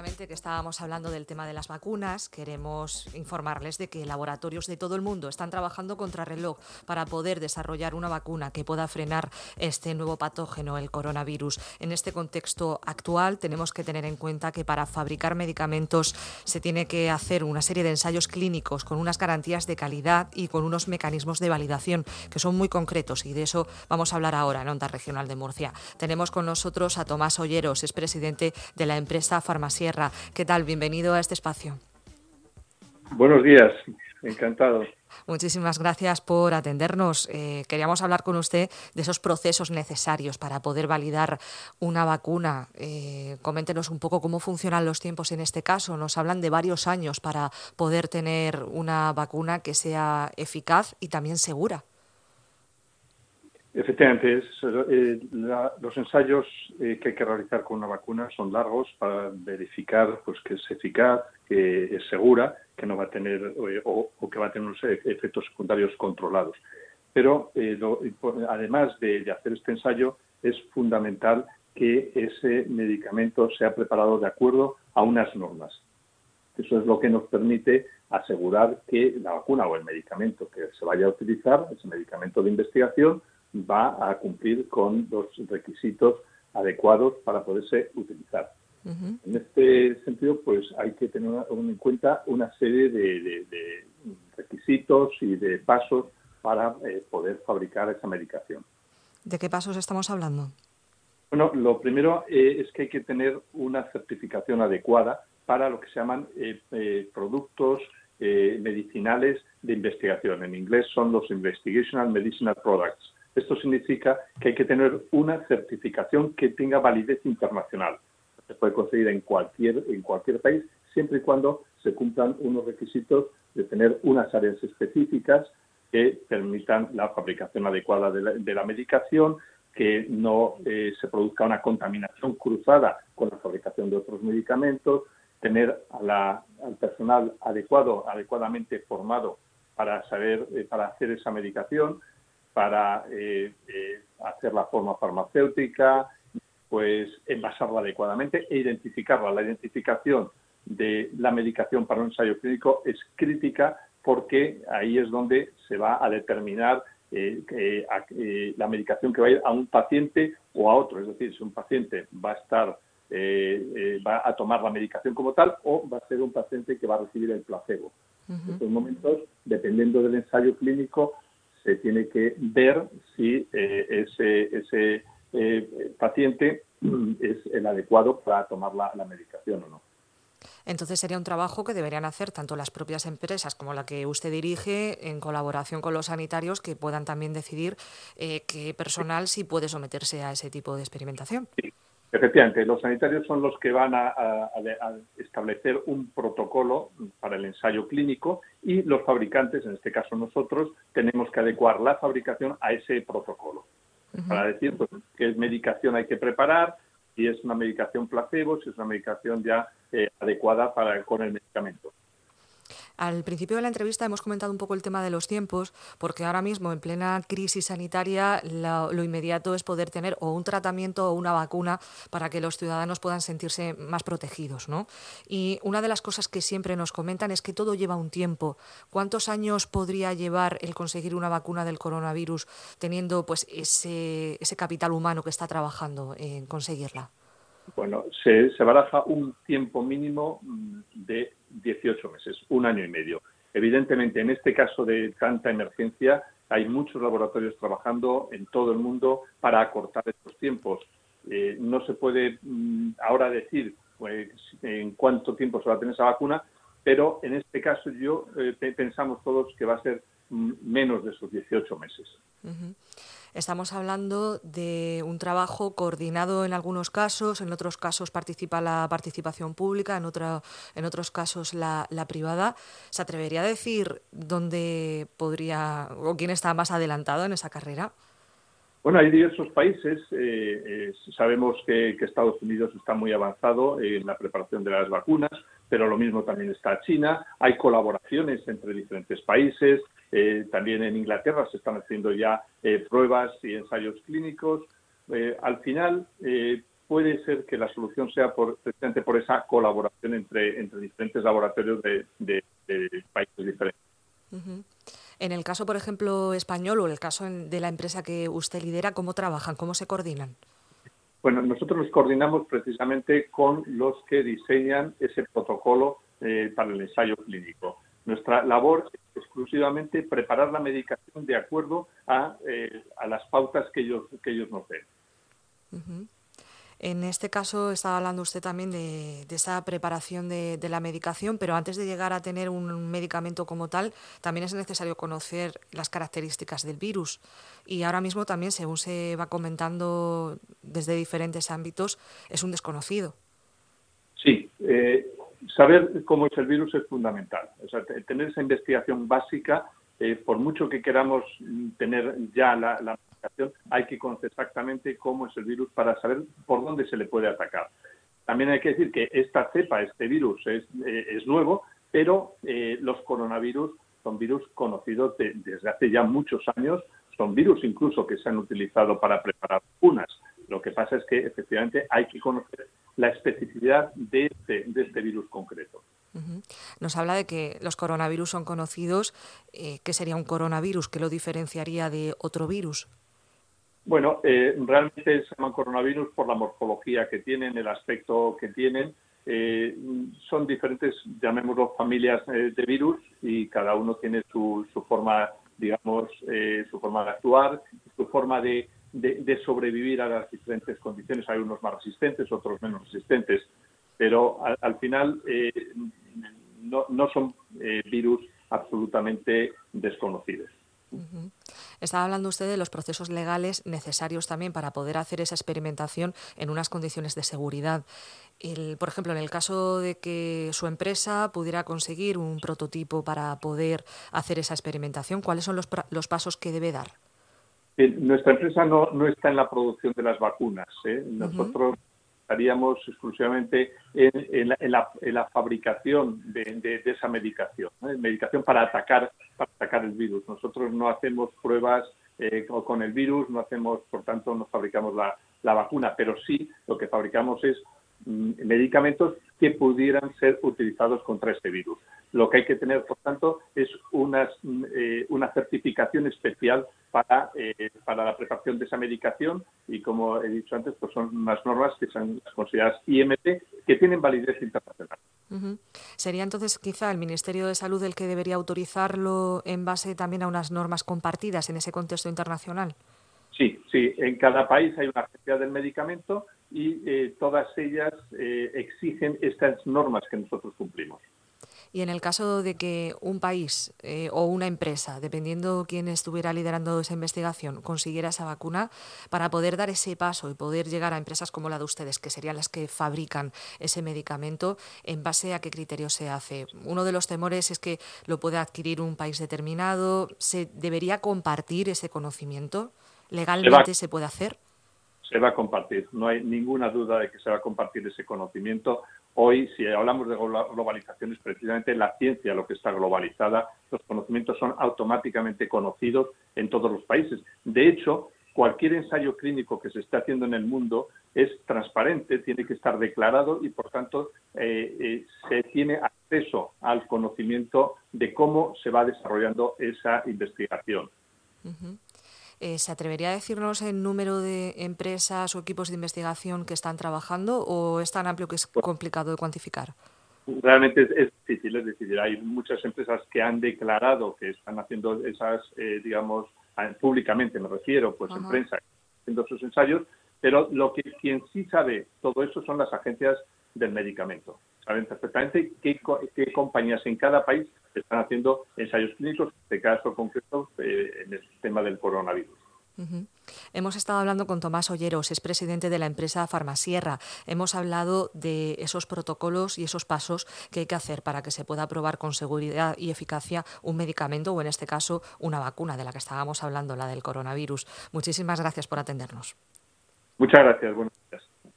que estábamos hablando del tema de las vacunas, queremos informarles de que laboratorios de todo el mundo están trabajando contra reloj para poder desarrollar una vacuna que pueda frenar este nuevo patógeno, el coronavirus. En este contexto actual tenemos que tener en cuenta que para fabricar medicamentos se tiene que hacer una serie de ensayos clínicos con unas garantías de calidad y con unos mecanismos de validación que son muy concretos y de eso vamos a hablar ahora en Onda Regional de Murcia. Tenemos con nosotros a Tomás Olleros, es presidente de la empresa ¿Qué tal? Bienvenido a este espacio. Buenos días, encantado. Muchísimas gracias por atendernos. Eh, queríamos hablar con usted de esos procesos necesarios para poder validar una vacuna. Eh, coméntenos un poco cómo funcionan los tiempos en este caso. Nos hablan de varios años para poder tener una vacuna que sea eficaz y también segura. Efectivamente, eh, los ensayos eh, que hay que realizar con una vacuna son largos para verificar pues, que es eficaz, que es segura, que no va a tener eh, o, que va a tener unos efectos secundarios controlados. Pero además de, hacer este ensayo, es fundamental que ese medicamento sea preparado de acuerdo a unas normas. Eso es lo que nos permite asegurar que la vacuna o el medicamento que se vaya a utilizar, ese medicamento de investigación, va a cumplir con los requisitos adecuados para poderse utilizar. En este sentido, pues hay que tener en cuenta una serie de, requisitos y de pasos para eh, poder fabricar esa medicación. ¿De qué pasos estamos hablando? Bueno, lo primero eh, es que hay que tener una certificación adecuada para lo que se llaman eh, productos medicinales de investigación. En inglés son los Investigational Medicinal Products. Esto significa que hay que tener una certificación que tenga validez internacional. Se puede conseguir en cualquier, en cualquier país, siempre y cuando se cumplan unos requisitos de tener unas áreas específicas que permitan la fabricación adecuada de la, medicación, que no eh, se produzca una contaminación cruzada con la fabricación de otros medicamentos, tener al personal adecuado, adecuadamente formado para saber, eh, para hacer esa medicación, para eh, eh, hacer la forma farmacéutica, pues envasarla adecuadamente e identificarla. La identificación de la medicación para un ensayo clínico es crítica porque ahí es donde se va a determinar eh, la medicación que va a ir a un paciente o a otro. Es decir, si un paciente va a estar va a tomar la medicación como tal o va a ser un paciente que va a recibir el placebo. En estos momentos, dependiendo del ensayo clínico, se tiene que ver si eh, ese, ese eh, paciente es el adecuado para tomar la, medicación o no. Entonces sería un trabajo que deberían hacer tanto las propias empresas como la que usted dirige en colaboración con los sanitarios que puedan también decidir eh, qué personal sí puede someterse a ese tipo de experimentación. Sí. Efectivamente, los sanitarios son los que van a, establecer un protocolo para el ensayo clínico y los fabricantes, en este caso nosotros, tenemos que adecuar la fabricación a ese protocolo. Para decir pues, qué medicación hay que preparar, si es una medicación placebo, si es una medicación ya eh, adecuada para, con el medicamento. Al principio de la entrevista hemos comentado un poco el tema de los tiempos, porque ahora mismo, en plena crisis sanitaria, lo, inmediato es poder tener o un tratamiento o una vacuna para que los ciudadanos puedan sentirse más protegidos. ¿no? Y una de las cosas que siempre nos comentan es que todo lleva un tiempo. ¿Cuántos años podría llevar el conseguir una vacuna del coronavirus teniendo pues, ese, ese capital humano que está trabajando en conseguirla? Bueno, se, se baraja un tiempo mínimo mm, de 18 meses, un año y medio. Evidentemente, en este caso de tanta emergencia, hay muchos laboratorios trabajando en todo el mundo para acortar estos tiempos. Eh, no se puede mm, ahora decir pues, en cuánto tiempo se va a tener esa vacuna, pero en este caso yo eh, pensamos todos que va a ser menos de esos 18 meses. Estamos hablando de un trabajo coordinado en algunos casos, en otros casos participa la participación pública, en, en otros casos la, privada. ¿Se atrevería a decir dónde podría o quién está más adelantado en esa carrera? Bueno, hay diversos países. Eh, eh, sabemos que, Estados Unidos está muy avanzado en la preparación de las vacunas, pero lo mismo también está China. Hay colaboraciones entre diferentes países. Eh, también en Inglaterra se están haciendo ya pruebas y ensayos clínicos. al final, puede ser que la solución sea por, precisamente por esa colaboración entre, entre diferentes laboratorios de, países diferentes. En el caso, por ejemplo, español o el caso de la empresa que usted lidera, ¿cómo trabajan? ¿Cómo se coordinan? Bueno, nosotros nos coordinamos precisamente con los que diseñan ese protocolo eh, para el ensayo clínico. Nuestra labor es exclusivamente preparar la medicación de acuerdo a, eh, las pautas que ellos, que ellos nos den. En este caso estaba hablando usted también de, esa preparación de, la medicación, pero antes de llegar a tener un medicamento como tal, también es necesario conocer las características del virus. Y ahora mismo también, según se va comentando desde diferentes ámbitos, es un desconocido. Sí, eh, saber cómo es el virus es fundamental. O sea, tener esa investigación básica, eh, por mucho que queramos tener ya la, la hay que conocer exactamente cómo es el virus para saber por dónde se le puede atacar. También hay que decir que esta cepa, este virus, es, eh, nuevo, pero eh, los coronavirus son virus conocidos desde hace ya muchos años, son virus incluso que se han utilizado para preparar vacunas. Lo que pasa es que efectivamente hay que conocer la especificidad de este, este virus concreto. Nos habla de que los coronavirus son conocidos. Eh, ¿Qué sería un coronavirus? ¿Qué lo diferenciaría de otro virus? Bueno, eh, realmente se llaman coronavirus por la morfología que tienen, el aspecto que tienen. Eh, son diferentes, llamémoslo, familias eh, de virus y cada uno tiene su, forma, digamos, su forma de actuar, su forma de, sobrevivir a las diferentes condiciones. Hay unos más resistentes, otros menos resistentes, pero al, final no, no, son virus absolutamente desconocidos. Estaba hablando usted de los procesos legales necesarios también para poder hacer esa experimentación en unas condiciones de seguridad. por ejemplo, en el caso de que su empresa pudiera conseguir un prototipo para poder hacer esa experimentación, ¿cuáles son los, los pasos que debe dar? Eh, nuestra empresa no, no, está en la producción de las vacunas. ¿eh? Nosotros estaríamos exclusivamente en, la, fabricación de, esa medicación, medicación para atacar, para atacar el virus. Nosotros no hacemos pruebas eh, con el virus, no hacemos, por tanto, no fabricamos la, vacuna, pero sí lo que fabricamos es mm, medicamentos que pudieran ser utilizados contra este virus. Lo que hay que tener, por tanto, es unas, mm, eh, una certificación especial para, eh, para la preparación de esa medicación y, como he dicho antes, pues son unas normas que son consideradas IMT que tienen validez internacional. ¿Sería entonces quizá el Ministerio de Salud el que debería autorizarlo en base también a unas normas compartidas en ese contexto internacional? Sí, sí. En cada país hay una agencia del medicamento y eh, todas ellas exigen estas normas que nosotros cumplimos. Y en el caso de que un país eh, o una empresa, dependiendo quién estuviera liderando esa investigación, consiguiera esa vacuna, para poder dar ese paso y poder llegar a empresas como la de ustedes, que serían las que fabrican ese medicamento, ¿en base a qué criterio se hace? Uno de los temores es que lo pueda adquirir un país determinado. ¿Se debería compartir ese conocimiento? ¿Legalmente se puede hacer? Se va a compartir. No hay ninguna duda de que se va a compartir ese conocimiento Hoy, si hablamos de globalización, es precisamente la ciencia lo que está globalizada. Los conocimientos son automáticamente conocidos en todos los países. De hecho, cualquier ensayo clínico que se esté haciendo en el mundo es transparente, tiene que estar declarado y, por tanto, eh, eh, se tiene acceso al conocimiento de cómo se va desarrollando esa investigación. Eh, ¿Se atrevería a decirnos el número de empresas o equipos de investigación que están trabajando o es tan amplio que es complicado de cuantificar? Realmente es, difícil, es decir, hay muchas empresas que han declarado que están haciendo esas, eh, digamos, públicamente me refiero, pues en prensa, haciendo sus ensayos, pero lo que quien sí sabe todo eso son las agencias del medicamento. Saben perfectamente qué, qué compañías en cada país están haciendo ensayos clínicos, en este caso concreto, eh, en el tema del coronavirus. Hemos estado hablando con Tomás Olleros, es presidente de la empresa Farmasierra. Hemos hablado de esos protocolos y esos pasos que hay que hacer para que se pueda aprobar con seguridad y eficacia un medicamento o, en este caso, una vacuna de la que estábamos hablando, la del coronavirus. Muchísimas gracias por atendernos. Muchas gracias. Buenos días.